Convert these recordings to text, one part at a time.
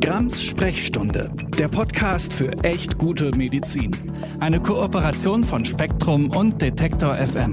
Grams Sprechstunde, der Podcast für echt gute Medizin. Eine Kooperation von Spektrum und Detektor FM.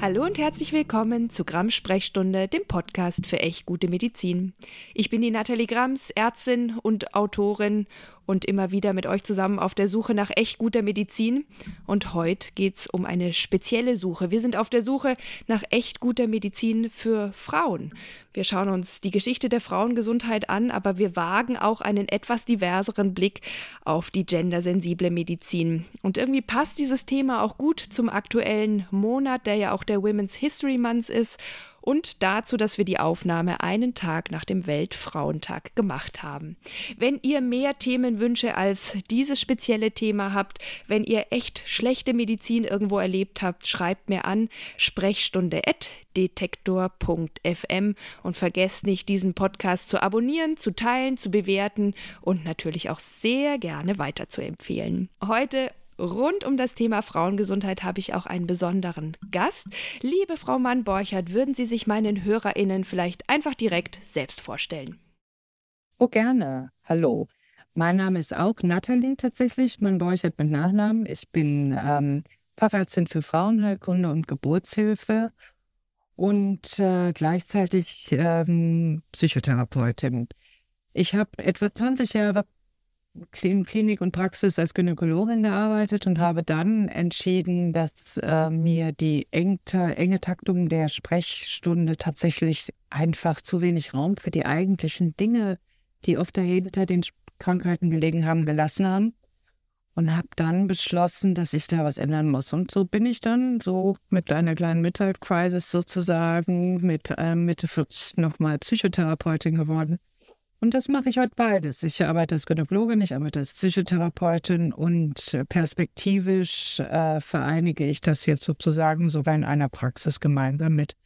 Hallo und herzlich willkommen zu Grams Sprechstunde, dem Podcast für echt gute Medizin. Ich bin die Nathalie Grams, Ärztin und Autorin und immer wieder mit euch zusammen auf der Suche nach echt guter Medizin. Und heute geht es um eine spezielle Suche. Wir sind auf der Suche nach echt guter Medizin für Frauen. Wir schauen uns die Geschichte der Frauengesundheit an, aber wir wagen auch einen etwas diverseren Blick auf die gendersensible Medizin. Und irgendwie passt dieses Thema auch gut zum aktuellen Monat, der ja auch der Women's History Month ist und dazu, dass wir die Aufnahme einen Tag nach dem Weltfrauentag gemacht haben. Wenn ihr mehr Themenwünsche als dieses spezielle Thema habt, wenn ihr echt schlechte Medizin irgendwo erlebt habt, schreibt mir an sprechstunde.detektor.fm und vergesst nicht, diesen Podcast zu abonnieren, zu teilen, zu bewerten und natürlich auch sehr gerne weiterzuempfehlen. Heute Rund um das Thema Frauengesundheit habe ich auch einen besonderen Gast. Liebe Frau Mann-Borchert, würden Sie sich meinen HörerInnen vielleicht einfach direkt selbst vorstellen? Oh, gerne. Hallo. Mein Name ist auch Nathalie tatsächlich, Mann-Borchert mit Nachnamen. Ich bin ähm, Fachärztin für Frauenheilkunde und Geburtshilfe und äh, gleichzeitig ähm, Psychotherapeutin. Ich habe etwa 20 Jahre Klinik und Praxis als Gynäkologin gearbeitet und habe dann entschieden, dass äh, mir die enge, enge Taktung der Sprechstunde tatsächlich einfach zu wenig Raum für die eigentlichen Dinge, die oft dahinter den Krankheiten gelegen haben, gelassen haben. Und habe dann beschlossen, dass ich da was ändern muss. Und so bin ich dann so mit einer kleinen Midlife-Crisis sozusagen mit äh, Mitte 40 nochmal Psychotherapeutin geworden und das mache ich heute beides. Ich arbeite als Gynäkologin, ich arbeite als Psychotherapeutin und äh, perspektivisch äh, vereinige ich das jetzt sozusagen sogar in einer Praxis gemeinsam mit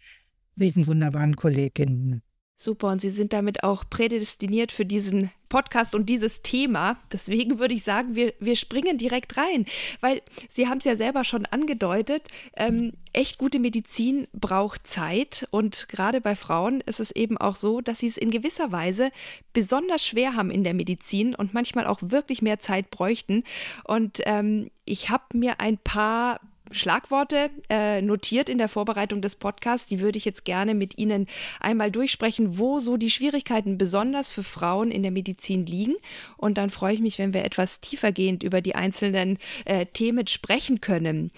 diesen wunderbaren Kolleginnen. Super, und Sie sind damit auch prädestiniert für diesen Podcast und dieses Thema. Deswegen würde ich sagen, wir, wir springen direkt rein, weil Sie haben es ja selber schon angedeutet, ähm, echt gute Medizin braucht Zeit und gerade bei Frauen ist es eben auch so, dass sie es in gewisser Weise besonders schwer haben in der Medizin und manchmal auch wirklich mehr Zeit bräuchten. Und ähm, ich habe mir ein paar Schlagworte äh, notiert in der Vorbereitung des Podcasts. Die würde ich jetzt gerne mit Ihnen einmal durchsprechen, wo so die Schwierigkeiten besonders für Frauen in der Medizin liegen. Und dann freue ich mich, wenn wir etwas tiefergehend über die einzelnen äh, Themen sprechen können.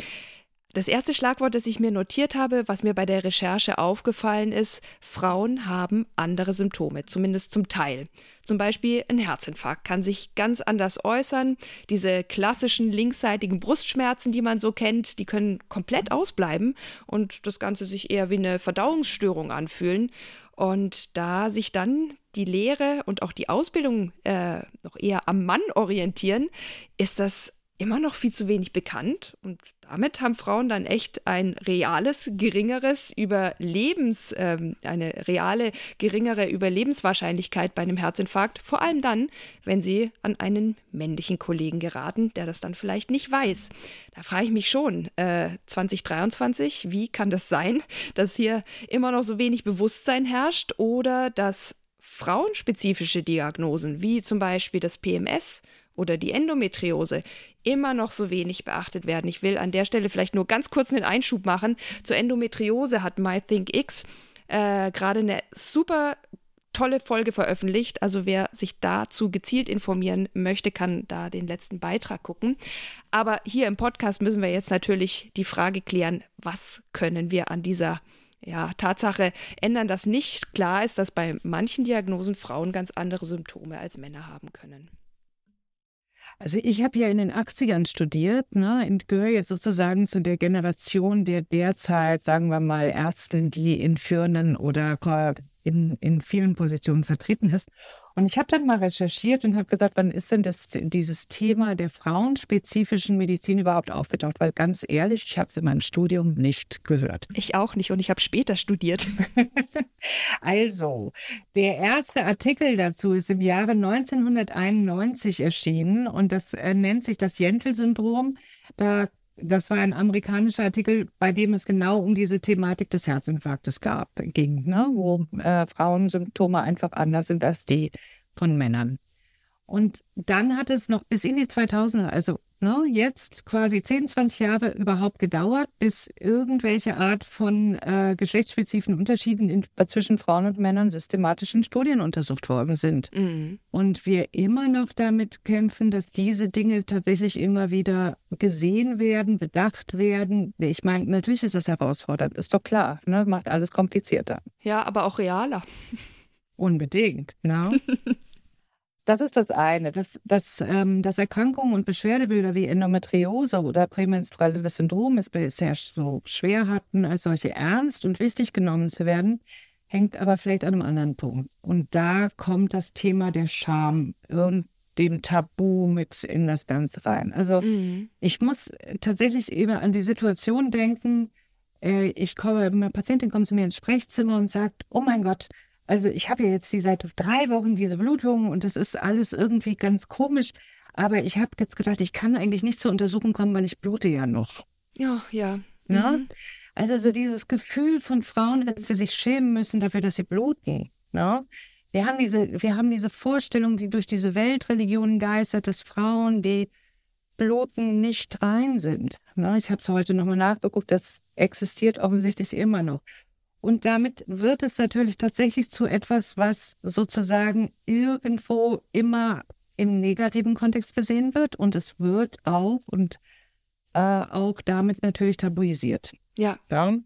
Das erste Schlagwort, das ich mir notiert habe, was mir bei der Recherche aufgefallen ist, Frauen haben andere Symptome, zumindest zum Teil. Zum Beispiel ein Herzinfarkt kann sich ganz anders äußern. Diese klassischen linksseitigen Brustschmerzen, die man so kennt, die können komplett ausbleiben und das Ganze sich eher wie eine Verdauungsstörung anfühlen. Und da sich dann die Lehre und auch die Ausbildung äh, noch eher am Mann orientieren, ist das immer noch viel zu wenig bekannt und damit haben Frauen dann echt ein reales, geringeres Überlebens, ähm, eine reale, geringere Überlebenswahrscheinlichkeit bei einem Herzinfarkt, vor allem dann, wenn sie an einen männlichen Kollegen geraten, der das dann vielleicht nicht weiß. Da frage ich mich schon, äh, 2023, wie kann das sein, dass hier immer noch so wenig Bewusstsein herrscht oder dass frauenspezifische Diagnosen, wie zum Beispiel das PMS oder die Endometriose immer noch so wenig beachtet werden. Ich will an der Stelle vielleicht nur ganz kurz einen Einschub machen. Zur Endometriose hat MyThinkX äh, gerade eine super tolle Folge veröffentlicht. Also wer sich dazu gezielt informieren möchte, kann da den letzten Beitrag gucken. Aber hier im Podcast müssen wir jetzt natürlich die Frage klären, was können wir an dieser ja, Tatsache ändern, dass nicht klar ist, dass bei manchen Diagnosen Frauen ganz andere Symptome als Männer haben können. Also ich habe ja in den 80ern studiert ne, und gehöre jetzt sozusagen zu der Generation der derzeit, sagen wir mal, Ärzte, die in Firmen oder in, in vielen Positionen vertreten ist. Und ich habe dann mal recherchiert und habe gesagt, wann ist denn das, dieses Thema der frauenspezifischen Medizin überhaupt aufgetaucht? Weil ganz ehrlich, ich habe es in meinem Studium nicht gehört. Ich auch nicht und ich habe später studiert. also, der erste Artikel dazu ist im Jahre 1991 erschienen und das äh, nennt sich das Jentel-Syndrom. Da das war ein amerikanischer Artikel, bei dem es genau um diese Thematik des Herzinfarktes gab, ging, ne? wo äh, Frauensymptome einfach anders sind als die von Männern. Und dann hat es noch bis in die 2000er, also ne, jetzt quasi 10, 20 Jahre überhaupt gedauert, bis irgendwelche Art von äh, geschlechtsspezifischen Unterschieden in, zwischen Frauen und Männern systematisch in Studien untersucht worden sind. Mhm. Und wir immer noch damit kämpfen, dass diese Dinge tatsächlich immer wieder gesehen werden, bedacht werden. Ich meine, natürlich ist das herausfordernd, ist doch klar, ne? macht alles komplizierter. Ja, aber auch realer. Unbedingt, ne? Das ist das eine, dass, dass, ähm, dass Erkrankungen und Beschwerdebilder wie Endometriose oder prämenstruelles Syndrom es bisher so schwer hatten, als solche ernst und wichtig genommen zu werden, hängt aber vielleicht an einem anderen Punkt. Und da kommt das Thema der Scham und dem Tabu mit in das Ganze rein. Also mhm. ich muss tatsächlich eben an die Situation denken, äh, ich komme, eine Patientin kommt zu mir ins Sprechzimmer und sagt, oh mein Gott, also ich habe ja jetzt die seit drei Wochen diese Blutung und das ist alles irgendwie ganz komisch. Aber ich habe jetzt gedacht, ich kann eigentlich nicht zur Untersuchung kommen, weil ich blute ja noch. Ja, ja. ja? Mhm. Also so dieses Gefühl von Frauen, dass sie sich schämen müssen dafür, dass sie bluten. Ja? Wir haben diese, wir haben diese Vorstellung, die durch diese Weltreligion geistert, dass Frauen, die bluten, nicht rein sind. Ja? Ich habe es heute nochmal nachgeguckt, das existiert offensichtlich immer noch. Und damit wird es natürlich tatsächlich zu etwas, was sozusagen irgendwo immer im negativen Kontext gesehen wird. Und es wird auch und äh, auch damit natürlich tabuisiert. Ja. ja?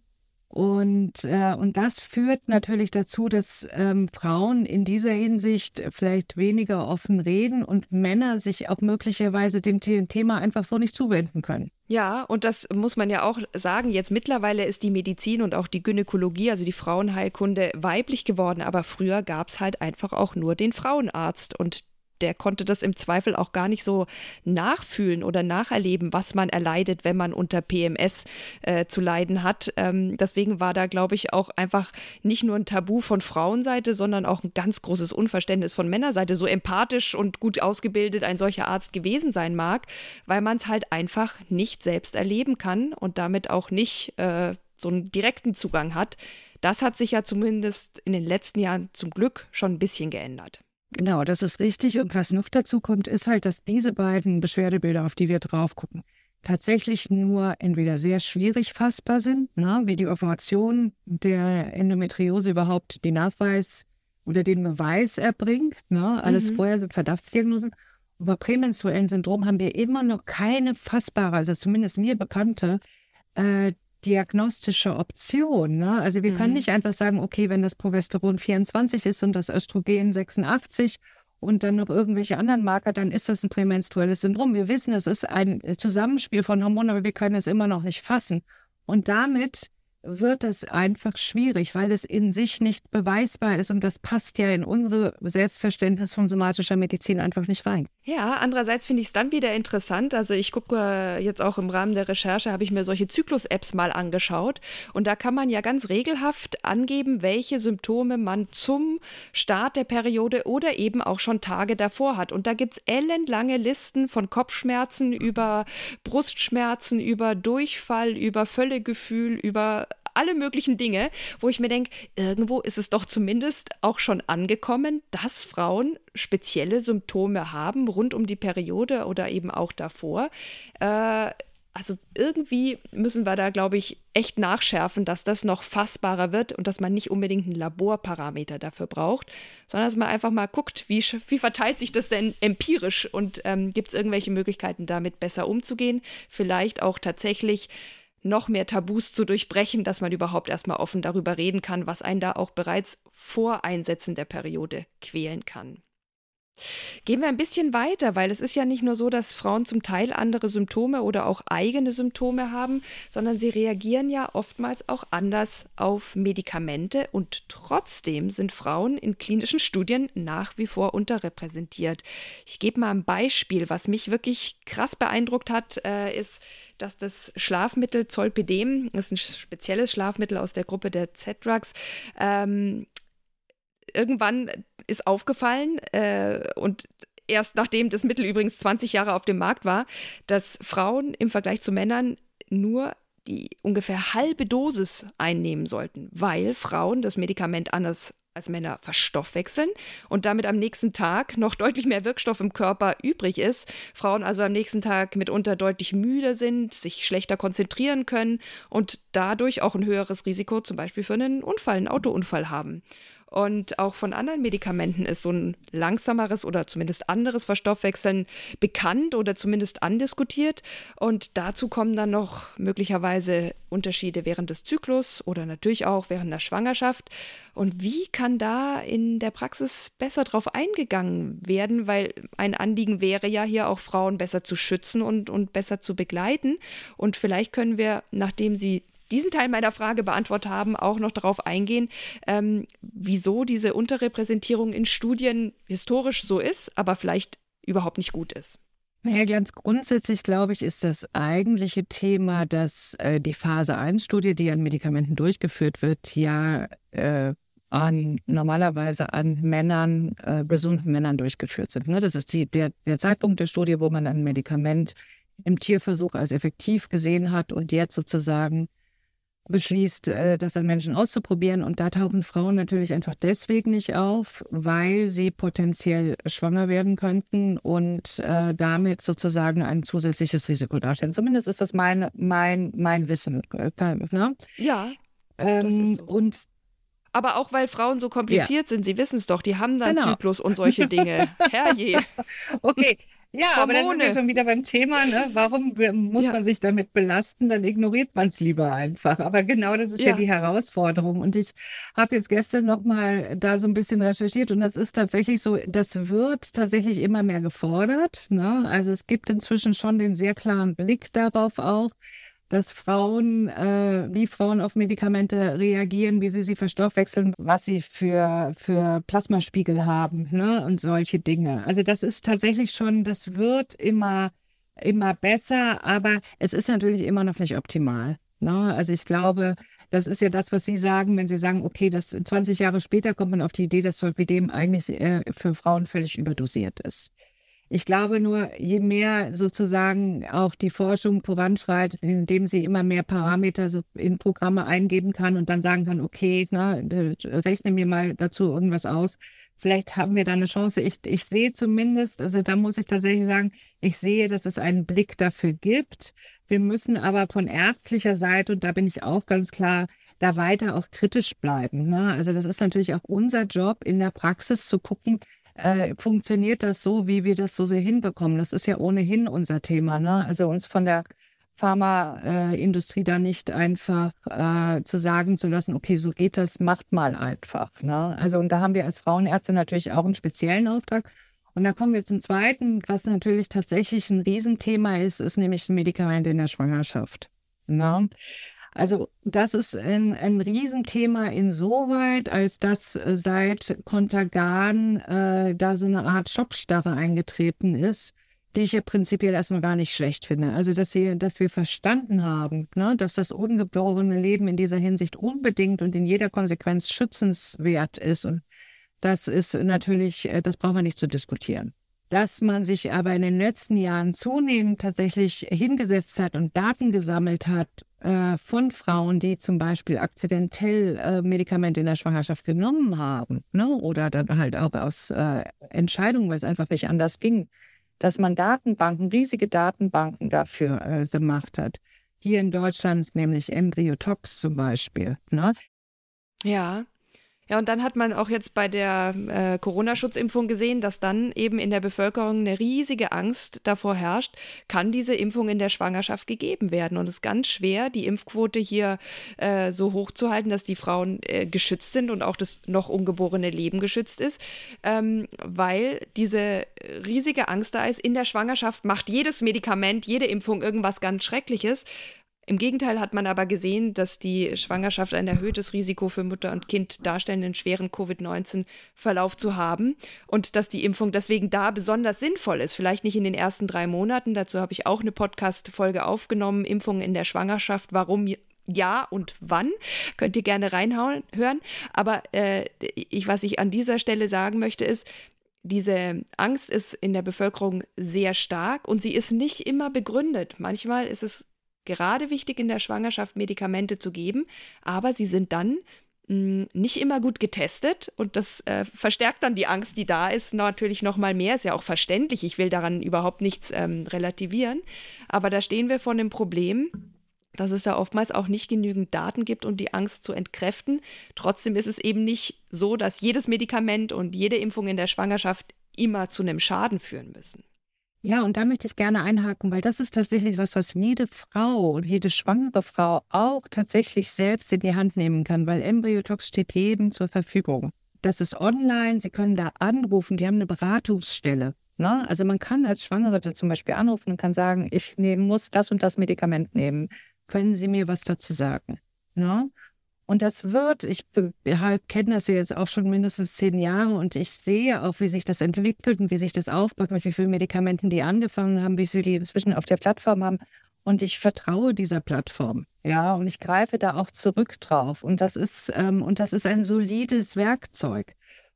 Und, äh, und das führt natürlich dazu, dass ähm, Frauen in dieser Hinsicht vielleicht weniger offen reden und Männer sich auch möglicherweise dem Thema einfach so nicht zuwenden können. Ja, und das muss man ja auch sagen. Jetzt mittlerweile ist die Medizin und auch die Gynäkologie, also die Frauenheilkunde, weiblich geworden. Aber früher gab es halt einfach auch nur den Frauenarzt. Und der konnte das im Zweifel auch gar nicht so nachfühlen oder nacherleben, was man erleidet, wenn man unter PMS äh, zu leiden hat. Ähm, deswegen war da, glaube ich, auch einfach nicht nur ein Tabu von Frauenseite, sondern auch ein ganz großes Unverständnis von Männerseite, so empathisch und gut ausgebildet ein solcher Arzt gewesen sein mag, weil man es halt einfach nicht selbst erleben kann und damit auch nicht äh, so einen direkten Zugang hat. Das hat sich ja zumindest in den letzten Jahren zum Glück schon ein bisschen geändert. Genau, das ist richtig. Und was noch dazu kommt, ist halt, dass diese beiden Beschwerdebilder, auf die wir drauf gucken, tatsächlich nur entweder sehr schwierig fassbar sind, ne, wie die Operation der Endometriose überhaupt den Nachweis oder den Beweis erbringt. Ne, alles mhm. vorher sind Verdachtsdiagnosen. Und bei prämenstruellen Syndrom haben wir immer noch keine fassbare, also zumindest mir bekannte, äh, diagnostische Option. Ne? Also wir mhm. können nicht einfach sagen, okay, wenn das Progesteron 24 ist und das Östrogen 86 und dann noch irgendwelche anderen Marker, dann ist das ein prämenstruelles Syndrom. Wir wissen, es ist ein Zusammenspiel von Hormonen, aber wir können es immer noch nicht fassen. Und damit wird es einfach schwierig, weil es in sich nicht beweisbar ist und das passt ja in unsere Selbstverständnis von somatischer Medizin einfach nicht rein. Ja, andererseits finde ich es dann wieder interessant. Also ich gucke äh, jetzt auch im Rahmen der Recherche, habe ich mir solche Zyklus-Apps mal angeschaut und da kann man ja ganz regelhaft angeben, welche Symptome man zum Start der Periode oder eben auch schon Tage davor hat. Und da gibt es ellenlange Listen von Kopfschmerzen über Brustschmerzen, über Durchfall, über Völlegefühl, über alle möglichen Dinge, wo ich mir denke, irgendwo ist es doch zumindest auch schon angekommen, dass Frauen spezielle Symptome haben rund um die Periode oder eben auch davor. Äh, also irgendwie müssen wir da, glaube ich, echt nachschärfen, dass das noch fassbarer wird und dass man nicht unbedingt einen Laborparameter dafür braucht, sondern dass man einfach mal guckt, wie, wie verteilt sich das denn empirisch und ähm, gibt es irgendwelche Möglichkeiten, damit besser umzugehen. Vielleicht auch tatsächlich noch mehr Tabus zu durchbrechen, dass man überhaupt erstmal offen darüber reden kann, was einen da auch bereits vor Einsetzen der Periode quälen kann. Gehen wir ein bisschen weiter, weil es ist ja nicht nur so, dass Frauen zum Teil andere Symptome oder auch eigene Symptome haben, sondern sie reagieren ja oftmals auch anders auf Medikamente und trotzdem sind Frauen in klinischen Studien nach wie vor unterrepräsentiert. Ich gebe mal ein Beispiel, was mich wirklich krass beeindruckt hat, äh, ist, dass das Schlafmittel Zolpidem, das ist ein spezielles Schlafmittel aus der Gruppe der Z-Drugs, ähm, irgendwann ist aufgefallen äh, und erst nachdem das Mittel übrigens 20 Jahre auf dem Markt war, dass Frauen im Vergleich zu Männern nur die ungefähr halbe Dosis einnehmen sollten, weil Frauen das Medikament anders als Männer verstoffwechseln und damit am nächsten Tag noch deutlich mehr Wirkstoff im Körper übrig ist. Frauen also am nächsten Tag mitunter deutlich müder sind, sich schlechter konzentrieren können und dadurch auch ein höheres Risiko zum Beispiel für einen Unfall, einen Autounfall haben. Und auch von anderen Medikamenten ist so ein langsameres oder zumindest anderes Verstoffwechseln bekannt oder zumindest andiskutiert. Und dazu kommen dann noch möglicherweise Unterschiede während des Zyklus oder natürlich auch während der Schwangerschaft. Und wie kann da in der Praxis besser drauf eingegangen werden? Weil ein Anliegen wäre ja hier auch Frauen besser zu schützen und, und besser zu begleiten. Und vielleicht können wir, nachdem Sie diesen Teil meiner Frage beantwortet haben, auch noch darauf eingehen, ähm, wieso diese Unterrepräsentierung in Studien historisch so ist, aber vielleicht überhaupt nicht gut ist. Ja, ganz grundsätzlich, glaube ich, ist das eigentliche Thema, dass äh, die Phase 1-Studie, die an Medikamenten durchgeführt wird, ja äh, an, normalerweise an Männern, äh, gesunden Männern durchgeführt sind. Ne? Das ist die, der, der Zeitpunkt der Studie, wo man ein Medikament im Tierversuch als effektiv gesehen hat und jetzt sozusagen beschließt, äh, das an Menschen auszuprobieren. Und da tauchen Frauen natürlich einfach deswegen nicht auf, weil sie potenziell schwanger werden könnten und äh, damit sozusagen ein zusätzliches Risiko darstellen. Zumindest ist das mein, mein, mein Wissen. Ne? Ja. Ähm, so. Und aber auch weil Frauen so kompliziert ja. sind, Sie wissen es doch, die haben dann genau. Zyklus und solche Dinge. Herrje. Okay, ja, Hormone. aber dann sind wir schon wieder beim Thema, ne? Warum muss ja. man sich damit belasten? Dann ignoriert man es lieber einfach. Aber genau das ist ja, ja die Herausforderung. Und ich habe jetzt gestern nochmal da so ein bisschen recherchiert und das ist tatsächlich so, das wird tatsächlich immer mehr gefordert. Ne? Also es gibt inzwischen schon den sehr klaren Blick darauf auch, dass Frauen, äh, wie Frauen auf Medikamente reagieren, wie sie sie verstoffwechseln, was sie für, für Plasmaspiegel haben ne? und solche Dinge. Also das ist tatsächlich schon, das wird immer, immer besser, aber es ist natürlich immer noch nicht optimal. Ne? Also ich glaube, das ist ja das, was Sie sagen, wenn Sie sagen, okay, das 20 Jahre später kommt man auf die Idee, dass Solpidem eigentlich äh, für Frauen völlig überdosiert ist. Ich glaube nur, je mehr sozusagen auch die Forschung voranschreitet, indem sie immer mehr Parameter in Programme eingeben kann und dann sagen kann, okay, na, rechne mir mal dazu irgendwas aus. Vielleicht haben wir da eine Chance. Ich, ich sehe zumindest, also da muss ich tatsächlich sagen, ich sehe, dass es einen Blick dafür gibt. Wir müssen aber von ärztlicher Seite, und da bin ich auch ganz klar, da weiter auch kritisch bleiben. Ne? Also das ist natürlich auch unser Job in der Praxis zu gucken, äh, funktioniert das so, wie wir das so sehr hinbekommen? Das ist ja ohnehin unser Thema. Ne? Also uns von der Pharmaindustrie äh, da nicht einfach äh, zu sagen zu lassen, okay, so geht das, macht mal einfach. Ne? Also und da haben wir als Frauenärzte natürlich auch einen speziellen Auftrag. Und da kommen wir zum Zweiten, was natürlich tatsächlich ein Riesenthema ist, ist nämlich Medikamente in der Schwangerschaft. Ne? Also das ist ein, ein Riesenthema insoweit, als dass äh, seit Kontergan äh, da so eine Art Schockstarre eingetreten ist, die ich ja prinzipiell erstmal gar nicht schlecht finde. Also dass, sie, dass wir verstanden haben, ne, dass das ungeborene Leben in dieser Hinsicht unbedingt und in jeder Konsequenz schützenswert ist. Und das ist natürlich, äh, das braucht man nicht zu diskutieren dass man sich aber in den letzten Jahren zunehmend tatsächlich hingesetzt hat und Daten gesammelt hat äh, von Frauen, die zum Beispiel akzidentell äh, Medikamente in der Schwangerschaft genommen haben ne? oder dann halt auch aus äh, Entscheidungen, weil es einfach nicht anders ging, dass man Datenbanken, riesige Datenbanken dafür äh, gemacht hat. Hier in Deutschland nämlich Embryotox zum Beispiel. Ne? Ja, ja, und dann hat man auch jetzt bei der äh, Corona-Schutzimpfung gesehen, dass dann eben in der Bevölkerung eine riesige Angst davor herrscht, kann diese Impfung in der Schwangerschaft gegeben werden. Und es ist ganz schwer, die Impfquote hier äh, so hoch zu halten, dass die Frauen äh, geschützt sind und auch das noch ungeborene Leben geschützt ist, ähm, weil diese riesige Angst da ist, in der Schwangerschaft macht jedes Medikament, jede Impfung irgendwas ganz Schreckliches. Im Gegenteil hat man aber gesehen, dass die Schwangerschaft ein erhöhtes Risiko für Mutter und Kind darstellen, einen schweren Covid-19-Verlauf zu haben und dass die Impfung deswegen da besonders sinnvoll ist. Vielleicht nicht in den ersten drei Monaten, dazu habe ich auch eine Podcast-Folge aufgenommen, Impfungen in der Schwangerschaft, warum ja und wann. Könnt ihr gerne reinhauen hören. Aber äh, ich, was ich an dieser Stelle sagen möchte, ist, diese Angst ist in der Bevölkerung sehr stark und sie ist nicht immer begründet. Manchmal ist es gerade wichtig, in der Schwangerschaft Medikamente zu geben, aber sie sind dann hm, nicht immer gut getestet und das äh, verstärkt dann die Angst, die da ist, natürlich noch mal mehr. Ist ja auch verständlich. Ich will daran überhaupt nichts ähm, relativieren, aber da stehen wir vor einem Problem dass es da oftmals auch nicht genügend Daten gibt, um die Angst zu entkräften. Trotzdem ist es eben nicht so, dass jedes Medikament und jede Impfung in der Schwangerschaft immer zu einem Schaden führen müssen. Ja, und da möchte ich gerne einhaken, weil das ist tatsächlich was, was jede Frau und jede schwangere Frau auch tatsächlich selbst in die Hand nehmen kann, weil Embryotox steht jedem zur Verfügung. Das ist online, Sie können da anrufen, die haben eine Beratungsstelle. Ne? Also man kann als Schwangere zum Beispiel anrufen und kann sagen, ich muss das und das Medikament nehmen. Können Sie mir was dazu sagen? Ne? Und das wird, ich halt, kenne das jetzt auch schon mindestens zehn Jahre und ich sehe auch, wie sich das entwickelt und wie sich das aufbaut, mit wie vielen Medikamenten die angefangen haben, wie sie die inzwischen auf der Plattform haben. Und ich vertraue dieser Plattform. Ja, und ich greife da auch zurück drauf. Und das ist, ähm, und das ist ein solides Werkzeug.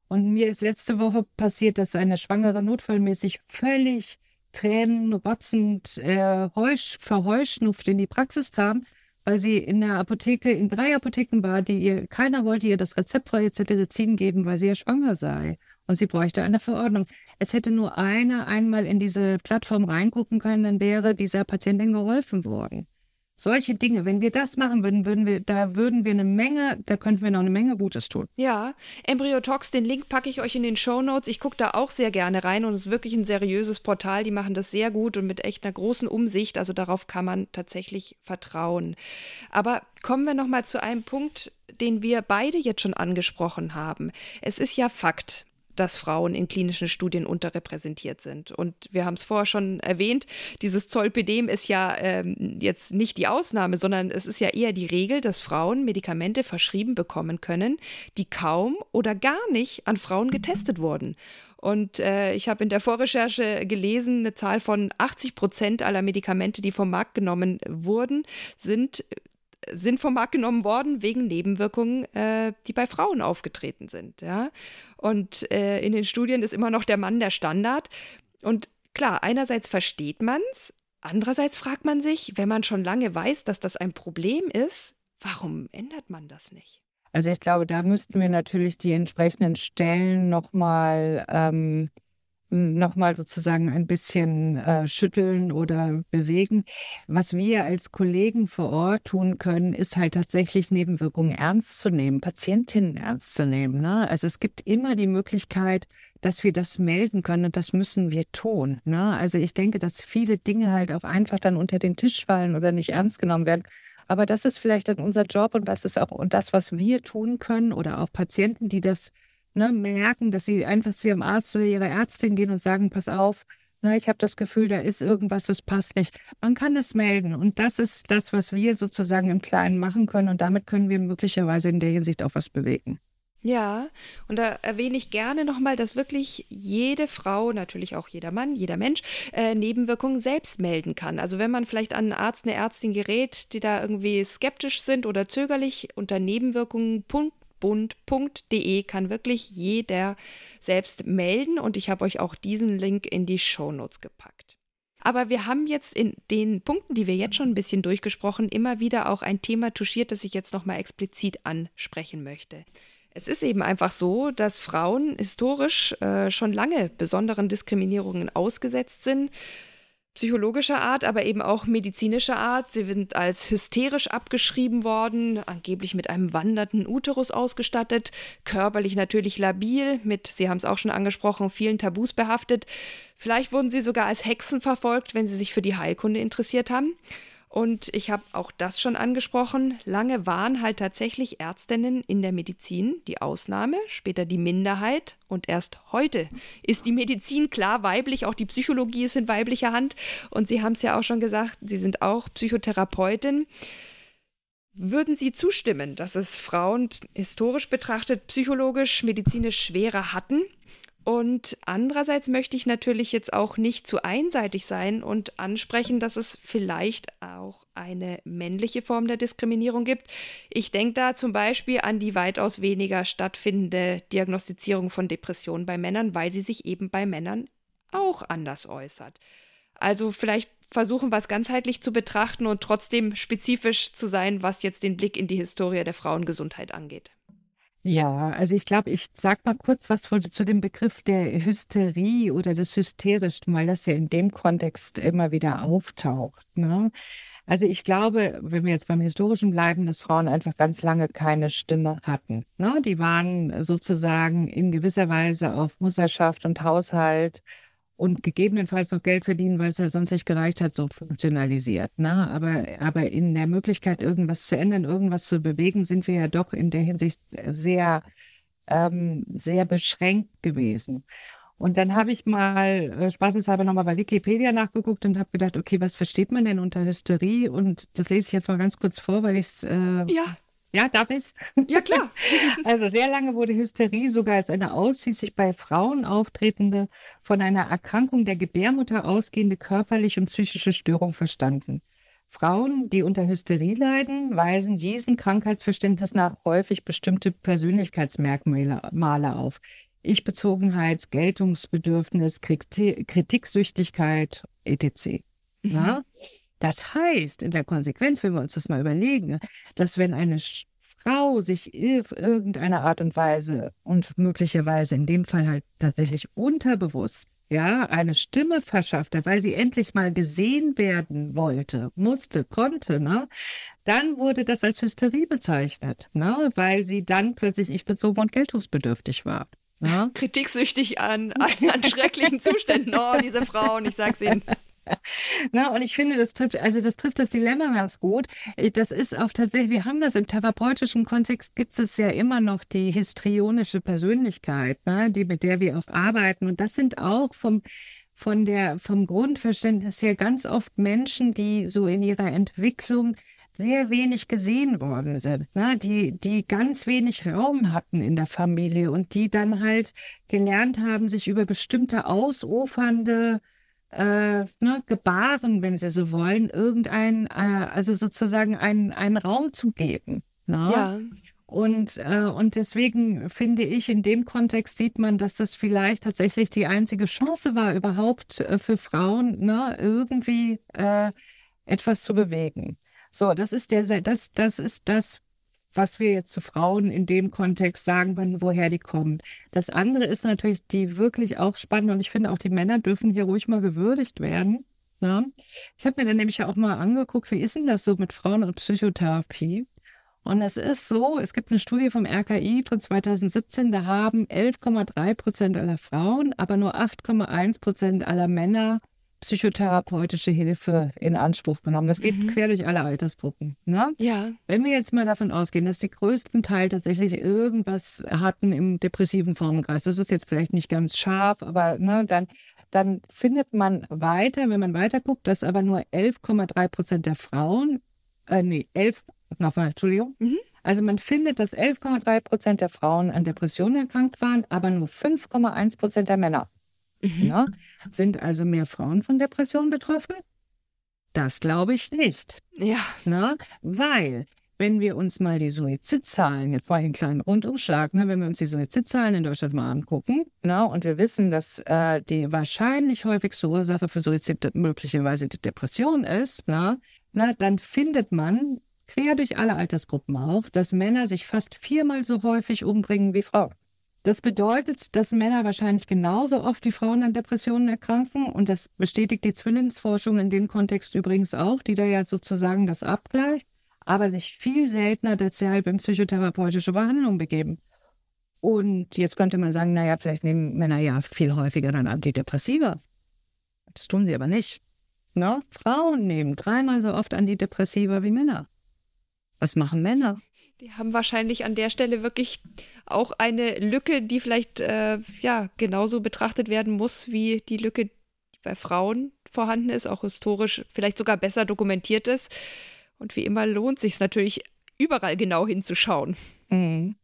Und mir ist letzte Woche passiert, dass eine Schwangere notfallmäßig völlig tränenrotzend äh, verheuschnupft in die Praxis kam, weil sie in der Apotheke, in drei Apotheken war, die ihr, keiner wollte ihr das rezeptfreie Cetirizin geben, weil sie ja schwanger sei. Und sie bräuchte eine Verordnung. Es hätte nur einer einmal in diese Plattform reingucken können, dann wäre dieser Patientin geholfen worden. Solche Dinge, wenn wir das machen würden, würden wir, da würden wir eine Menge, da könnten wir noch eine Menge Gutes tun. Ja, Embryotox, den Link packe ich euch in den Show Notes. Ich gucke da auch sehr gerne rein und es ist wirklich ein seriöses Portal. Die machen das sehr gut und mit echt einer großen Umsicht. Also darauf kann man tatsächlich vertrauen. Aber kommen wir noch mal zu einem Punkt, den wir beide jetzt schon angesprochen haben. Es ist ja Fakt, dass Frauen in klinischen Studien unterrepräsentiert sind. Und wir haben es vorher schon erwähnt, dieses Zolpidem ist ja ähm, jetzt nicht die Ausnahme, sondern es ist ja eher die Regel, dass Frauen Medikamente verschrieben bekommen können, die kaum oder gar nicht an Frauen getestet wurden. Und äh, ich habe in der Vorrecherche gelesen, eine Zahl von 80 Prozent aller Medikamente, die vom Markt genommen wurden, sind sind vom Markt genommen worden wegen Nebenwirkungen, äh, die bei Frauen aufgetreten sind. Ja? Und äh, in den Studien ist immer noch der Mann der Standard. Und klar, einerseits versteht man es, andererseits fragt man sich, wenn man schon lange weiß, dass das ein Problem ist, warum ändert man das nicht? Also ich glaube, da müssten wir natürlich die entsprechenden Stellen nochmal ähm, nochmal sozusagen ein bisschen äh, schütteln oder bewegen. Was wir als Kollegen vor Ort tun können, ist halt tatsächlich Nebenwirkungen ernst zu nehmen, Patientinnen ernst zu nehmen. Ne? Also es gibt immer die Möglichkeit, dass wir das melden können und das müssen wir tun. Ne? Also ich denke, dass viele Dinge halt auch einfach dann unter den Tisch fallen oder nicht ernst genommen werden. Aber das ist vielleicht dann unser Job und das ist auch und das, was wir tun können oder auch Patienten, die das ne, merken, dass sie einfach zu ihrem Arzt oder ihrer Ärztin gehen und sagen, pass auf, ne, ich habe das Gefühl, da ist irgendwas, das passt nicht. Man kann es melden und das ist das, was wir sozusagen im Kleinen machen können und damit können wir möglicherweise in der Hinsicht auch was bewegen. Ja, und da erwähne ich gerne nochmal, dass wirklich jede Frau, natürlich auch jeder Mann, jeder Mensch, äh, Nebenwirkungen selbst melden kann. Also wenn man vielleicht an einen Arzt, eine Ärztin gerät, die da irgendwie skeptisch sind oder zögerlich unter Nebenwirkungen bund.de kann wirklich jeder selbst melden und ich habe euch auch diesen Link in die Shownotes gepackt. Aber wir haben jetzt in den Punkten, die wir jetzt schon ein bisschen durchgesprochen, immer wieder auch ein Thema touchiert, das ich jetzt nochmal explizit ansprechen möchte. Es ist eben einfach so, dass Frauen historisch äh, schon lange besonderen Diskriminierungen ausgesetzt sind psychologischer Art, aber eben auch medizinischer Art. Sie sind als hysterisch abgeschrieben worden, angeblich mit einem wandernden Uterus ausgestattet, körperlich natürlich labil, mit, Sie haben es auch schon angesprochen, vielen Tabus behaftet. Vielleicht wurden sie sogar als Hexen verfolgt, wenn sie sich für die Heilkunde interessiert haben. Und ich habe auch das schon angesprochen. Lange waren halt tatsächlich Ärztinnen in der Medizin die Ausnahme, später die Minderheit. Und erst heute ist die Medizin klar weiblich, auch die Psychologie ist in weiblicher Hand. Und Sie haben es ja auch schon gesagt, Sie sind auch Psychotherapeutin. Würden Sie zustimmen, dass es Frauen historisch betrachtet psychologisch, medizinisch schwerer hatten? Und andererseits möchte ich natürlich jetzt auch nicht zu einseitig sein und ansprechen, dass es vielleicht auch eine männliche Form der Diskriminierung gibt. Ich denke da zum Beispiel an die weitaus weniger stattfindende Diagnostizierung von Depressionen bei Männern, weil sie sich eben bei Männern auch anders äußert. Also vielleicht versuchen, was ganzheitlich zu betrachten und trotzdem spezifisch zu sein, was jetzt den Blick in die Historie der Frauengesundheit angeht. Ja, also ich glaube, ich sag mal kurz was zu dem Begriff der Hysterie oder des Hysterischen, weil das ja in dem Kontext immer wieder auftaucht. Ne? Also ich glaube, wenn wir jetzt beim Historischen bleiben, dass Frauen einfach ganz lange keine Stimme hatten. Ne? Die waren sozusagen in gewisser Weise auf Mutterschaft und Haushalt und gegebenenfalls noch Geld verdienen, weil es ja sonst nicht gereicht hat, so funktionalisiert. Ne? Aber, aber in der Möglichkeit, irgendwas zu ändern, irgendwas zu bewegen, sind wir ja doch in der Hinsicht sehr, ähm, sehr beschränkt gewesen. Und dann habe ich mal äh, spaßeshalber nochmal bei Wikipedia nachgeguckt und habe gedacht, okay, was versteht man denn unter Hysterie? Und das lese ich jetzt mal ganz kurz vor, weil ich es äh, ja. Ja, darf ich Ja, klar. also sehr lange wurde Hysterie sogar als eine ausschließlich bei Frauen auftretende, von einer Erkrankung der Gebärmutter ausgehende körperliche und psychische Störung verstanden. Frauen, die unter Hysterie leiden, weisen diesem Krankheitsverständnis nach häufig bestimmte Persönlichkeitsmerkmale auf. Ich-Bezogenheit, Geltungsbedürfnis, Kritiksüchtigkeit, etc. Mhm. Das heißt, in der Konsequenz, wenn wir uns das mal überlegen, dass wenn eine Frau sich auf irgendeine Art und Weise und möglicherweise in dem Fall halt tatsächlich unterbewusst ja, eine Stimme verschafft hat, weil sie endlich mal gesehen werden wollte, musste, konnte, ne? Dann wurde das als Hysterie bezeichnet, ne? weil sie dann plötzlich ich bezogen und geltungsbedürftig war. Ne? Kritiksüchtig an, an, an schrecklichen Zuständen. Oh, diese Frauen, ich sag's Ihnen. Na, und ich finde, das trifft, also das trifft das Dilemma ganz gut. Äh, das ist auch tatsächlich, wir haben das im therapeutischen Kontext, gibt es ja immer noch die histrionische Persönlichkeit, ne, die, mit der wir auch arbeiten. Und das sind auch vom, von der, vom Grundverständnis her ganz oft Menschen, die so in ihrer Entwicklung sehr wenig gesehen worden sind, ne? die, die ganz wenig Raum hatten in der Familie und die dann halt gelernt haben, sich über bestimmte ausufernde äh, ne, gebaren, wenn Sie so wollen, irgendein, äh, also sozusagen einen, einen Raum zu geben. Ne? Ja. Und, äh, und deswegen finde ich, in dem Kontext sieht man, dass das vielleicht tatsächlich die einzige Chance war, überhaupt äh, für Frauen ne, irgendwie äh, etwas zu bewegen. So, das ist der, das, das ist das, was wir jetzt zu Frauen in dem Kontext sagen können, woher die kommen. Das andere ist natürlich die wirklich auch spannend und ich finde auch die Männer dürfen hier ruhig mal gewürdigt werden. Ja? Ne? Ich habe mir dann nämlich auch mal angeguckt, wie ist denn das so mit Frauen und Psychotherapie? Und es ist so, es gibt eine Studie vom RKI von 2017, da haben 11,3 Prozent aller Frauen, aber nur 8,1 Prozent aller Männer psychotherapeutische Hilfe in Anspruch genommen. Das geht mhm. quer durch alle Altersgruppen. Ne? Ja. Wenn wir jetzt mal davon ausgehen, dass die größten Teil tatsächlich irgendwas hatten im depressiven Formenkreis, das ist jetzt vielleicht nicht ganz scharf, aber ne, dann, dann findet man weiter, wenn man weiter guckt, dass aber nur 11,3 Prozent der Frauen, äh, nee, 11, nochmal, Entschuldigung, mhm. Also man findet, dass 11,3 Prozent der Frauen an Depressionen erkrankt waren, aber nur 5,1 Prozent der Männer. Mhm. Ne? Sind also mehr Frauen von Depressionen betroffen? Das glaube ich nicht. Ja. Ne? Weil, wenn wir uns mal die Suizidzahlen, jetzt mal einen kleinen Rundumschlag, ne, wenn wir uns die Suizidzahlen in Deutschland mal angucken, ne, und wir wissen, dass äh, die wahrscheinlich häufigste Ursache für Suizid möglicherweise die Depression ist, ne, na, dann findet man quer durch alle Altersgruppen auch, dass Männer sich fast viermal so häufig umbringen wie Frauen. Das bedeutet, dass Männer wahrscheinlich genauso oft wie Frauen an Depressionen erkranken. Und das bestätigt die Zwillingsforschung in dem Kontext übrigens auch, die da ja sozusagen das abgleicht, aber sich viel seltener deshalb in psychotherapeutische Behandlung begeben. Und jetzt könnte man sagen, naja, vielleicht nehmen Männer ja viel häufiger dann Antidepressiva. Das tun sie aber nicht. No? Frauen nehmen dreimal so oft Antidepressiva wie Männer. Was machen Männer? Die haben wahrscheinlich an der Stelle wirklich auch eine Lücke, die vielleicht äh, ja genauso betrachtet werden muss wie die Lücke, die bei Frauen vorhanden ist, auch historisch vielleicht sogar besser dokumentiert ist. Und wie immer lohnt sich natürlich überall genau hinzuschauen. Mhm.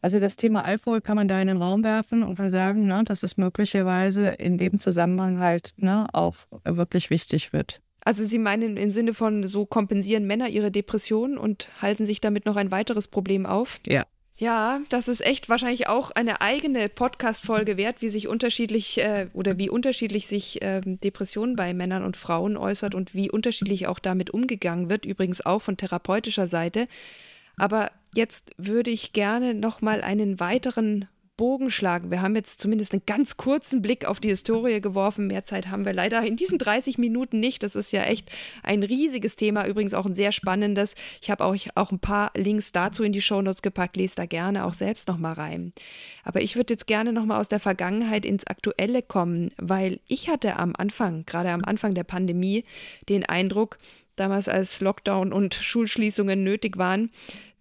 Also das Thema Alkohol kann man da in den Raum werfen und kann sagen, ne, dass es möglicherweise in dem Zusammenhang halt ne, auch wirklich wichtig wird. Also Sie meinen im Sinne von, so kompensieren Männer ihre Depressionen und halten sich damit noch ein weiteres Problem auf? Ja. Ja, das ist echt wahrscheinlich auch eine eigene Podcast-Folge wert, wie sich unterschiedlich äh, oder wie unterschiedlich sich äh, Depressionen bei Männern und Frauen äußert und wie unterschiedlich auch damit umgegangen wird, übrigens auch von therapeutischer Seite. Aber jetzt würde ich gerne noch mal einen weiteren Bogen schlagen. Wir haben jetzt zumindest einen ganz kurzen Blick auf die Historie geworfen. Mehr Zeit haben wir leider in diesen 30 Minuten nicht. Das ist ja echt ein riesiges Thema, übrigens auch ein sehr spannendes. Ich habe euch auch ein paar Links dazu in die Shownotes gepackt. Lest da gerne auch selbst noch mal rein. Aber ich würde jetzt gerne noch mal aus der Vergangenheit ins Aktuelle kommen, weil ich hatte am Anfang, gerade am Anfang der Pandemie, den Eindruck, damals als Lockdown und Schulschließungen nötig waren,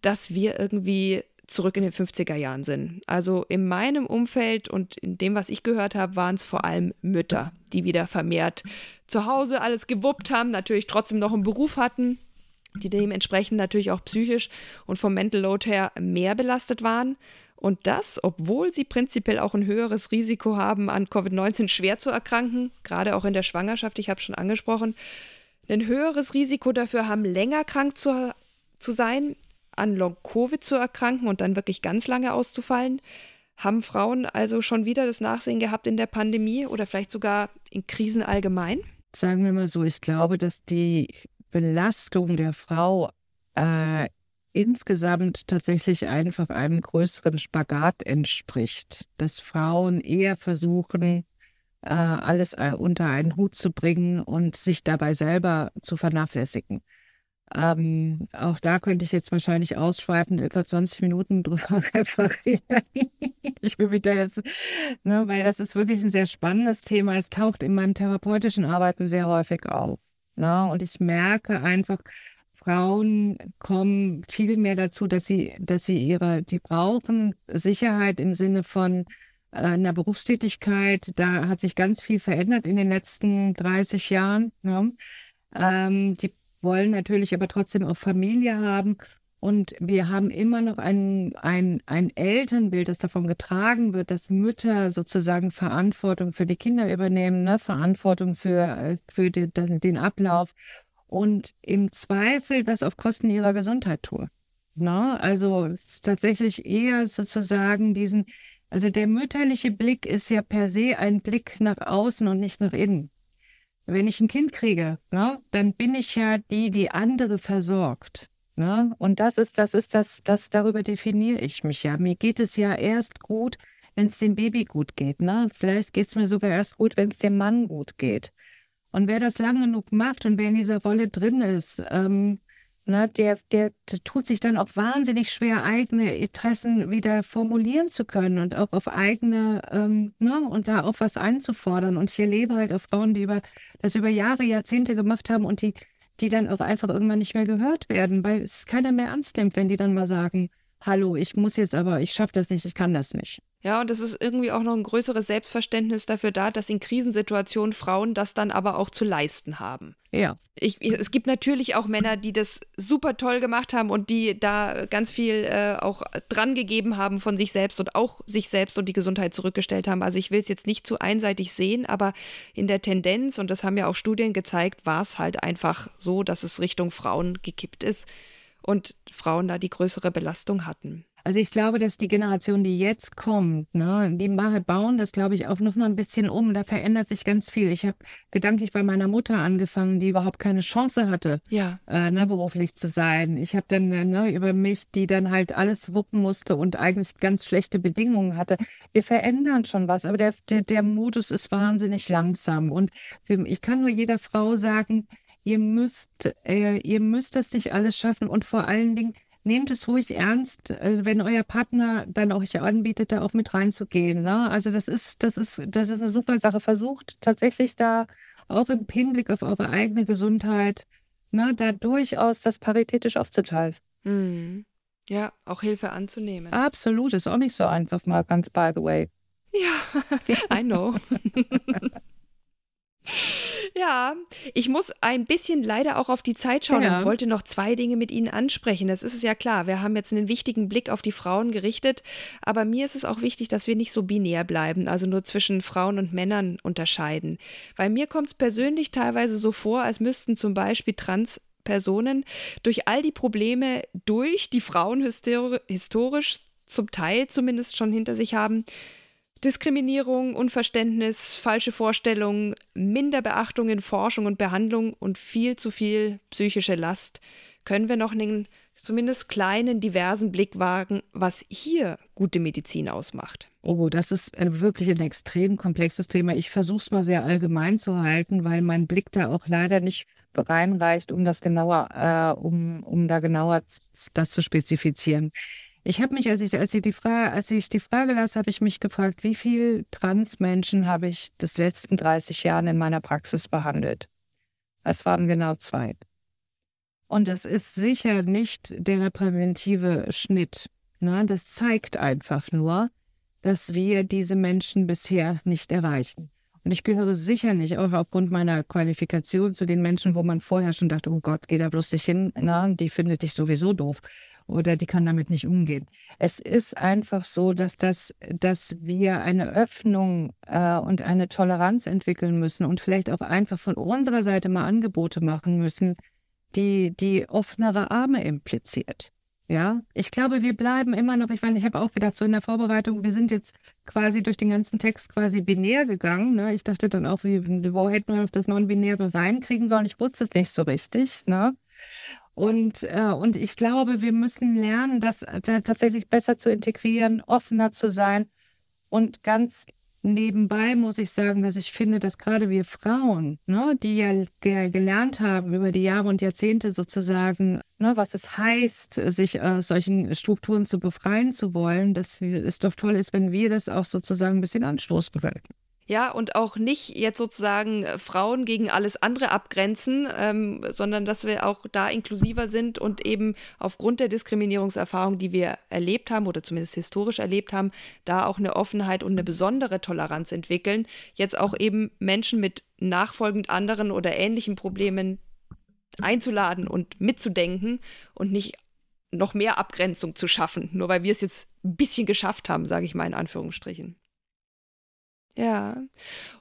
dass wir irgendwie zurück in den 50er Jahren sind. Also in meinem Umfeld und in dem, was ich gehört habe, waren es vor allem Mütter, die wieder vermehrt zu Hause alles gewuppt haben, natürlich trotzdem noch einen Beruf hatten, die dementsprechend natürlich auch psychisch und vom Mental Load her mehr belastet waren. Und das, obwohl sie prinzipiell auch ein höheres Risiko haben, an Covid-19 schwer zu erkranken, gerade auch in der Schwangerschaft, ich habe es schon angesprochen, ein höheres Risiko dafür haben, länger krank zu, zu sein, an Long-Covid zu erkranken und dann wirklich ganz lange auszufallen. Haben Frauen also schon wieder das Nachsehen gehabt in der Pandemie oder vielleicht sogar in Krisen allgemein? Sagen wir mal so, ich glaube, dass die Belastung der Frau äh, insgesamt tatsächlich einfach einem größeren Spagat entspricht. Dass Frauen eher versuchen, äh, alles äh, unter einen Hut zu bringen und sich dabei selber zu vernachlässigen. Ähm, auch da könnte ich jetzt wahrscheinlich ausschweifen, etwa 20 Minuten drüber referieren. ich will mich da jetzt, ne, weil das ist wirklich ein sehr spannendes Thema. Es taucht in meinem therapeutischen Arbeiten sehr häufig auf. Ne? Und ich merke einfach, Frauen kommen viel mehr dazu, dass sie, dass sie ihre, die brauchen Sicherheit im Sinne von äh, einer Berufstätigkeit. Da hat sich ganz viel verändert in den letzten 30 Jahren. Ne? Ähm, die wollen natürlich aber trotzdem auch Familie haben. Und wir haben immer noch ein, ein, ein Elternbild, das davon getragen wird, dass Mütter sozusagen Verantwortung für die Kinder übernehmen, ne? Verantwortung für, für die, den Ablauf und im Zweifel das auf Kosten ihrer Gesundheit tun. Ne? Also tatsächlich eher sozusagen diesen, also der mütterliche Blick ist ja per se ein Blick nach außen und nicht nach innen. Wenn ich ein Kind kriege, ne, dann bin ich ja die, die andere versorgt. Ne? Und das ist, das ist das, das, darüber definiere ich mich ja. Mir geht es ja erst gut, wenn es dem Baby gut geht. Ne? Vielleicht geht es mir sogar erst gut, wenn es dem Mann gut geht. Und wer das lange genug macht und wer in dieser Rolle drin ist, ähm, ne, der, der, der, tut sich dann auch wahnsinnig schwer, eigene Interessen wieder formulieren zu können und auch auf eigene, ähm, ne, und da auch was einzufordern. Und ich erlebe halt auch Frauen, die über, das über Jahre, Jahrzehnte gemacht haben und die, die dann auch einfach irgendwann nicht mehr gehört werden, weil es keiner mehr ernst nimmt, wenn die dann mal sagen, hallo, ich muss jetzt aber, ich schaffe das nicht, ich kann das nicht. Ja, und es ist irgendwie auch noch ein größeres Selbstverständnis dafür da, dass in Krisensituationen Frauen das dann aber auch zu leisten haben. Ja. Ich, es gibt natürlich auch Männer, die das super toll gemacht haben und die da ganz viel äh, auch dran gegeben haben von sich selbst und auch sich selbst und die Gesundheit zurückgestellt haben. Also ich will es jetzt nicht zu einseitig sehen, aber in der Tendenz, und das haben ja auch Studien gezeigt, war es halt einfach so, dass es Richtung Frauen gekippt ist und Frauen da die größere Belastung hatten. Also ich glaube, dass die Generation, die jetzt kommt, ne, die bauen das, glaube ich, auch noch mal ein bisschen um. Da verändert sich ganz viel. Ich habe gedanklich bei meiner Mutter angefangen, die überhaupt keine Chance hatte, ja. äh, ne, beruflich zu sein. Ich habe dann äh, ne, über mich, die dann halt alles wuppen musste und eigentlich ganz schlechte Bedingungen hatte. Wir verändern schon was, aber der, der, der Modus ist wahnsinnig langsam. Und ich kann nur jeder Frau sagen, ihr müsst, äh, ihr müsst das nicht alles schaffen und vor allen Dingen, nehmt es ruhig ernst, äh, wenn euer Partner dann euch anbietet, da auch mit reinzugehen. Ne? Also das ist, das ist, das ist eine super Sache. Versucht tatsächlich da auch im Hinblick auf eure eigene Gesundheit, ne, da durchaus das paritätisch aufzuteilen. Mhm. Ja, auch Hilfe anzunehmen. Absolut, ist auch nicht so einfach mal ganz by the way. Ja, I know. Ja, ich muss ein bisschen leider auch auf die Zeit schauen Ja. und wollte noch zwei Dinge mit Ihnen ansprechen. Das ist es ja klar. Wir haben jetzt einen wichtigen Blick auf die Frauen gerichtet, aber mir ist es auch wichtig, dass wir nicht so binär bleiben, also nur zwischen Frauen und Männern unterscheiden. Weil mir kommt es persönlich teilweise so vor, als müssten zum Beispiel Transpersonen durch all die Probleme durch, die Frauen histori- historisch zum Teil zumindest schon hinter sich haben, Diskriminierung, Unverständnis, falsche Vorstellungen, Minderbeachtung in Forschung und Behandlung und viel zu viel psychische Last, können wir noch einen zumindest kleinen, diversen Blick wagen, was hier gute Medizin ausmacht. Oh, das ist wirklich ein extrem komplexes Thema. Ich versuche es mal sehr allgemein zu halten, weil mein Blick da auch leider nicht reinreicht, um das genauer, äh, um, um da genauer das zu spezifizieren. Ich habe mich, als ich, als ich die Frage, als ich die Frage las, habe ich mich gefragt, wie viele Transmenschen habe ich des letzten 30 Jahren in meiner Praxis behandelt? Es waren genau zwei. Und das ist sicher nicht der präventive Schnitt. Ne? Das zeigt einfach nur, dass wir diese Menschen bisher nicht erreichen. Und ich gehöre sicher nicht, auch aufgrund meiner Qualifikation, zu den Menschen, wo man vorher schon dachte, oh Gott, geh da bloß nicht hin, na, die findet dich sowieso doof oder die kann damit nicht umgehen. Es ist einfach so, dass, das, dass wir eine Öffnung äh, und eine Toleranz entwickeln müssen und vielleicht auch einfach von unserer Seite mal Angebote machen müssen, die, die offenere Arme impliziert. Ja, ich glaube, wir bleiben immer noch, ich meine, ich habe auch gedacht, so in der Vorbereitung, wir sind jetzt quasi durch den ganzen Text quasi binär gegangen. Ne? Ich dachte dann auch, wie, wo hätten wir das Non-Binäre reinkriegen sollen? Ich wusste es nicht so richtig. Ne? Und, äh, und ich glaube, wir müssen lernen, das tatsächlich besser zu integrieren, offener zu sein. Und ganz nebenbei muss ich sagen, dass ich finde, dass gerade wir Frauen, ne, die ja ge gelernt haben über die Jahre und Jahrzehnte sozusagen, ne, was es heißt, sich aus solchen Strukturen zu befreien zu wollen, dass es doch toll ist, wenn wir das auch sozusagen ein bisschen anstoßen können. Ja, und auch nicht jetzt sozusagen äh, Frauen gegen alles andere abgrenzen, ähm, sondern dass wir auch da inklusiver sind und eben aufgrund der Diskriminierungserfahrung, die wir erlebt haben oder zumindest historisch erlebt haben, da auch eine Offenheit und eine besondere Toleranz entwickeln. Jetzt auch eben Menschen mit nachfolgend anderen oder ähnlichen Problemen einzuladen und mitzudenken und nicht noch mehr Abgrenzung zu schaffen, nur weil wir es jetzt ein bisschen geschafft haben, sage ich mal in Anführungsstrichen. Ja,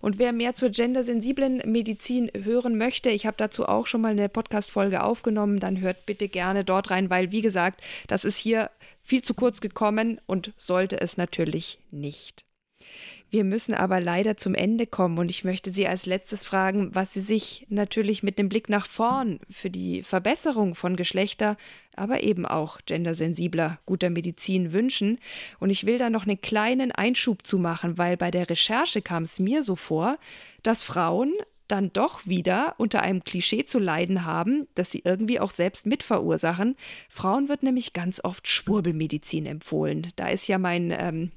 und wer mehr zur gendersensiblen Medizin hören möchte, ich habe dazu auch schon mal eine Podcast-Folge aufgenommen, dann hört bitte gerne dort rein, weil, wie gesagt, das ist hier viel zu kurz gekommen und sollte es natürlich nicht. Wir müssen aber leider zum Ende kommen und ich möchte Sie als letztes fragen, was Sie sich natürlich mit dem Blick nach vorn für die Verbesserung von Geschlechter, aber eben auch gendersensibler guter Medizin wünschen. Und ich will da noch einen kleinen Einschub zu machen, weil bei der Recherche kam es mir so vor, dass Frauen dann doch wieder unter einem Klischee zu leiden haben, das sie irgendwie auch selbst mitverursachen. Frauen wird nämlich ganz oft Schwurbelmedizin empfohlen. Da ist ja mein ähm,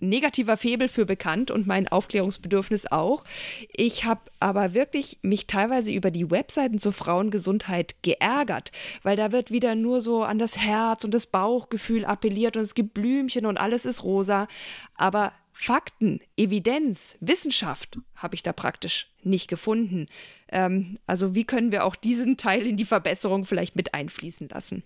negativer Febel für bekannt und mein Aufklärungsbedürfnis auch. Ich habe aber wirklich mich teilweise über die Webseiten zur Frauengesundheit geärgert, weil da wird wieder nur so an das Herz und das Bauchgefühl appelliert und es gibt Blümchen und alles ist rosa. Aber Fakten, Evidenz, Wissenschaft habe ich da praktisch nicht gefunden. Ähm, also wie können wir auch diesen Teil in die Verbesserung vielleicht mit einfließen lassen?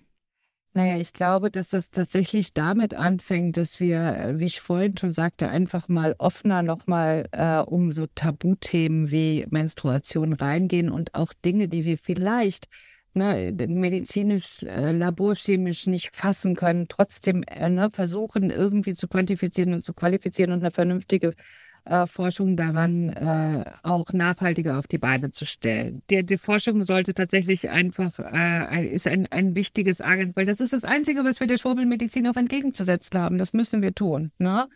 Naja, ich glaube, dass das tatsächlich damit anfängt, dass wir, äh, wie ich vorhin schon sagte, einfach mal offener nochmal äh, um so Tabuthemen wie Menstruation reingehen und auch Dinge, die wir vielleicht ne, medizinisch, äh, laborchemisch nicht fassen können, trotzdem äh, ne, versuchen irgendwie zu quantifizieren und zu qualifizieren und eine vernünftige äh, Forschung daran äh, auch nachhaltiger auf die Beine zu stellen. Die, die Forschung sollte tatsächlich einfach, äh, ist ein, ein wichtiges Argument, weil das ist das Einzige, was wir der Schwurbelmedizin auch entgegenzusetzen haben. Das müssen wir tun. Ne?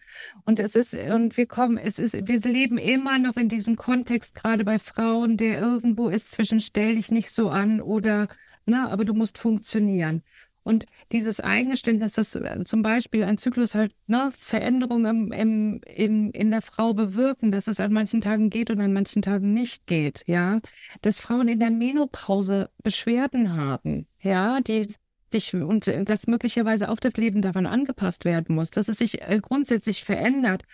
Und es ist, und wir kommen, es ist, wir leben immer noch in diesem Kontext, gerade bei Frauen, der irgendwo ist zwischen stell dich nicht so an oder, na, aber du musst funktionieren. Und dieses Eingeständnis, dass äh, zum Beispiel ein Zyklus halt ne, Veränderungen im, im, in, in der Frau bewirken, dass es an manchen Tagen geht und an manchen Tagen nicht geht, ja, dass Frauen in der Menopause Beschwerden haben, ja, die sich und dass möglicherweise auch das Leben daran angepasst werden muss, dass es sich äh, grundsätzlich verändert.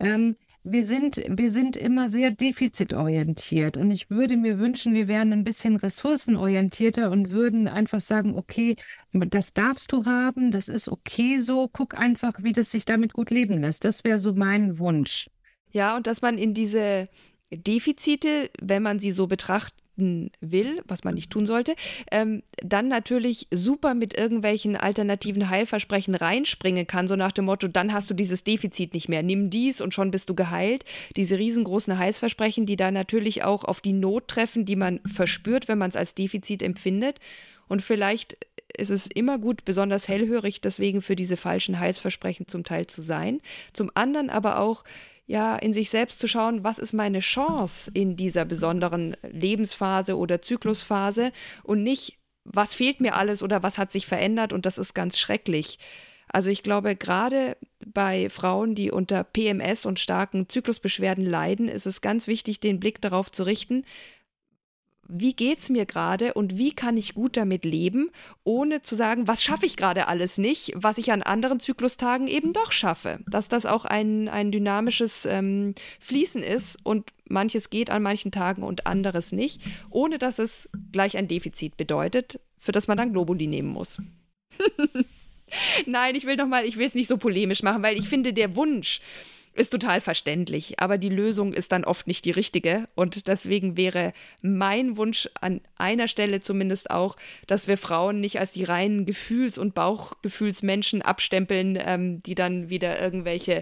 Ähm, wir sind, wir sind immer sehr defizitorientiert und ich würde mir wünschen, wir wären ein bisschen ressourcenorientierter und würden einfach sagen, okay, das darfst du haben, das ist okay so, guck einfach, wie das sich damit gut leben lässt. Das wäre so mein Wunsch. Ja, und dass man in diese Defizite, wenn man sie so betrachtet, will, was man nicht tun sollte, ähm, dann natürlich super mit irgendwelchen alternativen Heilversprechen reinspringen kann, so nach dem Motto, dann hast du dieses Defizit nicht mehr, nimm dies und schon bist du geheilt. Diese riesengroßen Heilsversprechen, die da natürlich auch auf die Not treffen, die man verspürt, wenn man es als Defizit empfindet. Und vielleicht ist es immer gut, besonders hellhörig deswegen für diese falschen Heilsversprechen zum Teil zu sein. Zum anderen aber auch ja, in sich selbst zu schauen, was ist meine Chance in dieser besonderen Lebensphase oder Zyklusphase und nicht, was fehlt mir alles oder was hat sich verändert und das ist ganz schrecklich. Also ich glaube, gerade bei Frauen, die unter PMS und starken Zyklusbeschwerden leiden, ist es ganz wichtig, den Blick darauf zu richten, wie geht es mir gerade und wie kann ich gut damit leben, ohne zu sagen, was schaffe ich gerade alles nicht, was ich an anderen Zyklustagen eben doch schaffe. Dass das auch ein, ein dynamisches ähm, Fließen ist und manches geht an manchen Tagen und anderes nicht, ohne dass es gleich ein Defizit bedeutet, für das man dann Globuli nehmen muss. Nein, ich will noch mal, ich will es nicht so polemisch machen, weil ich finde, der Wunsch, ist total verständlich, aber die Lösung ist dann oft nicht die richtige. Und deswegen wäre mein Wunsch an einer Stelle zumindest auch, dass wir Frauen nicht als die reinen Gefühls- und Bauchgefühlsmenschen abstempeln, ähm, die dann wieder irgendwelche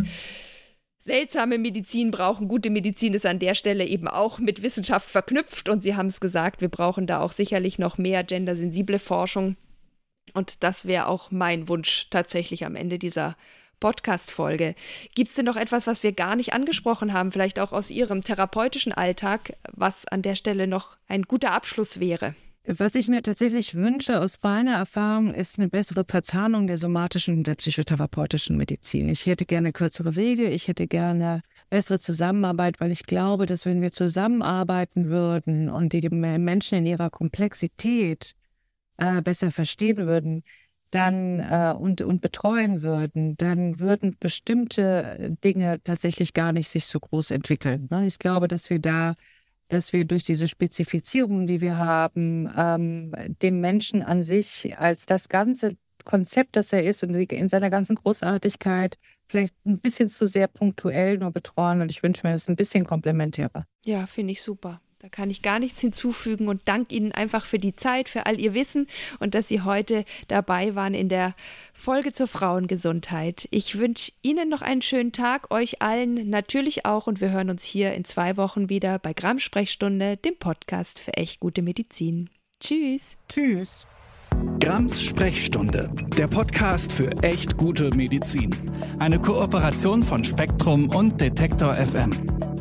seltsame Medizin brauchen. Gute Medizin ist an der Stelle eben auch mit Wissenschaft verknüpft. Und Sie haben es gesagt, wir brauchen da auch sicherlich noch mehr gendersensible Forschung. Und das wäre auch mein Wunsch tatsächlich am Ende dieser Podcast-Folge. Gibt es denn noch etwas, was wir gar nicht angesprochen haben, vielleicht auch aus Ihrem therapeutischen Alltag, was an der Stelle noch ein guter Abschluss wäre? Was ich mir tatsächlich wünsche aus meiner Erfahrung, ist eine bessere Verzahnung der somatischen und der psychotherapeutischen Medizin. Ich hätte gerne kürzere Wege, ich hätte gerne bessere Zusammenarbeit, weil ich glaube, dass wenn wir zusammenarbeiten würden und die Menschen in ihrer Komplexität äh, besser verstehen würden, dann äh, und, und betreuen würden, dann würden bestimmte Dinge tatsächlich gar nicht sich so groß entwickeln. Ne? Ich glaube, dass wir da, dass wir durch diese Spezifizierung, die wir haben, ähm, dem Menschen an sich als das ganze Konzept, das er ist und in seiner ganzen Großartigkeit vielleicht ein bisschen zu sehr punktuell nur betreuen. Und ich wünsche mir das ein bisschen komplementärer. Ja, finde ich super. Da kann ich gar nichts hinzufügen und danke Ihnen einfach für die Zeit, für all Ihr Wissen und dass Sie heute dabei waren in der Folge zur Frauengesundheit. Ich wünsche Ihnen noch einen schönen Tag, euch allen natürlich auch und wir hören uns hier in zwei Wochen wieder bei Gramm Sprechstunde, dem Podcast für echt gute Medizin. Tschüss. Tschüss. Grams Sprechstunde, der Podcast für echt gute Medizin. Eine Kooperation von Spektrum und Detektor FM.